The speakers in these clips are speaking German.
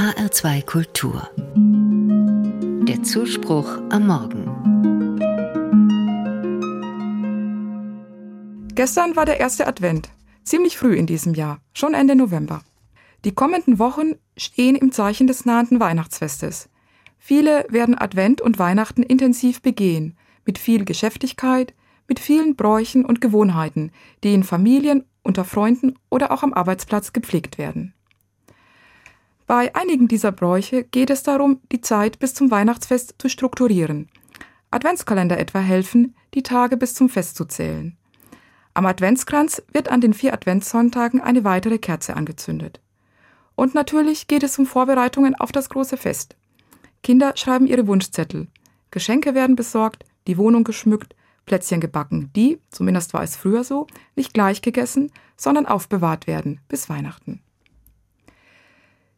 HR2 Kultur. Der Zuspruch am Morgen. Gestern war der erste Advent, ziemlich früh in diesem Jahr, schon Ende November. Die kommenden Wochen stehen im Zeichen des nahenden Weihnachtsfestes. Viele werden Advent und Weihnachten intensiv begehen, mit viel Geschäftigkeit, mit vielen Bräuchen und Gewohnheiten, die in Familien, unter Freunden oder auch am Arbeitsplatz gepflegt werden. Bei einigen dieser Bräuche geht es darum, die Zeit bis zum Weihnachtsfest zu strukturieren. Adventskalender etwa helfen, die Tage bis zum Fest zu zählen. Am Adventskranz wird an den vier Adventssonntagen eine weitere Kerze angezündet. Und natürlich geht es um Vorbereitungen auf das große Fest. Kinder schreiben ihre Wunschzettel. Geschenke werden besorgt, die Wohnung geschmückt, Plätzchen gebacken, die, zumindest war es früher so, nicht gleich gegessen, sondern aufbewahrt werden bis Weihnachten.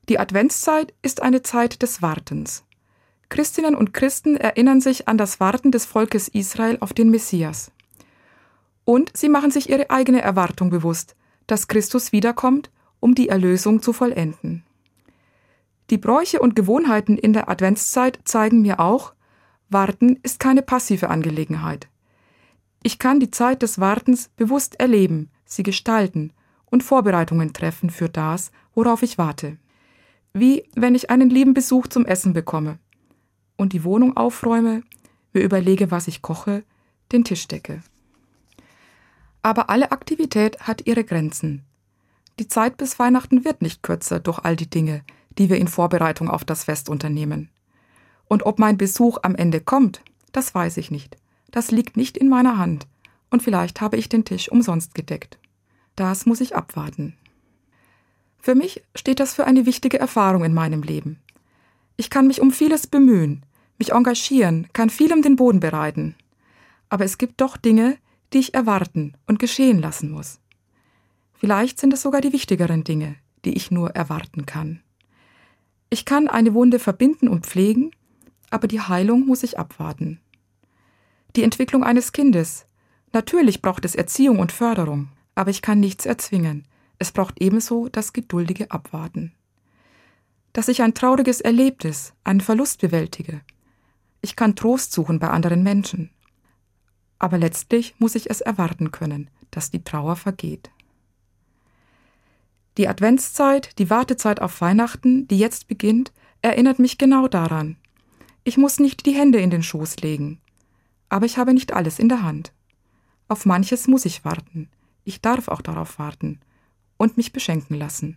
Die Adventszeit ist eine Zeit des Wartens. Christinnen und Christen erinnern sich an das Warten des Volkes Israel auf den Messias. Und sie machen sich ihre eigene Erwartung bewusst, dass Christus wiederkommt, um die Erlösung zu vollenden. Die Bräuche und Gewohnheiten in der Adventszeit zeigen mir auch, Warten ist keine passive Angelegenheit. Ich kann die Zeit des Wartens bewusst erleben, sie gestalten und Vorbereitungen treffen für das, worauf ich warte. Wie wenn ich einen lieben Besuch zum Essen bekomme und die Wohnung aufräume, mir überlege, was ich koche, den Tisch decke. Aber alle Aktivität hat ihre Grenzen. Die Zeit bis Weihnachten wird nicht kürzer durch all die Dinge, die wir in Vorbereitung auf das Fest unternehmen. Und ob mein Besuch am Ende kommt, das weiß ich nicht. Das liegt nicht in meiner Hand. Und vielleicht habe ich den Tisch umsonst gedeckt. Das muss ich abwarten. Für mich steht das für eine wichtige Erfahrung in meinem Leben. Ich kann mich um vieles bemühen, mich engagieren, kann viel um den Boden bereiten. Aber es gibt doch Dinge, die ich erwarten und geschehen lassen muss. Vielleicht sind es sogar die wichtigeren Dinge, die ich nur erwarten kann. Ich kann eine Wunde verbinden und pflegen, aber die Heilung muss ich abwarten. Die Entwicklung eines Kindes. Natürlich braucht es Erziehung und Förderung, aber ich kann nichts erzwingen. Es braucht ebenso das geduldige Abwarten. Dass ich ein trauriges Erlebnis, einen Verlust bewältige. Ich kann Trost suchen bei anderen Menschen. Aber letztlich muss ich es erwarten können, dass die Trauer vergeht. Die Adventszeit, die Wartezeit auf Weihnachten, die jetzt beginnt, erinnert mich genau daran. Ich muss nicht die Hände in den Schoß legen. Aber ich habe nicht alles in der Hand. Auf manches muss ich warten. Ich darf auch darauf warten und mich beschenken lassen.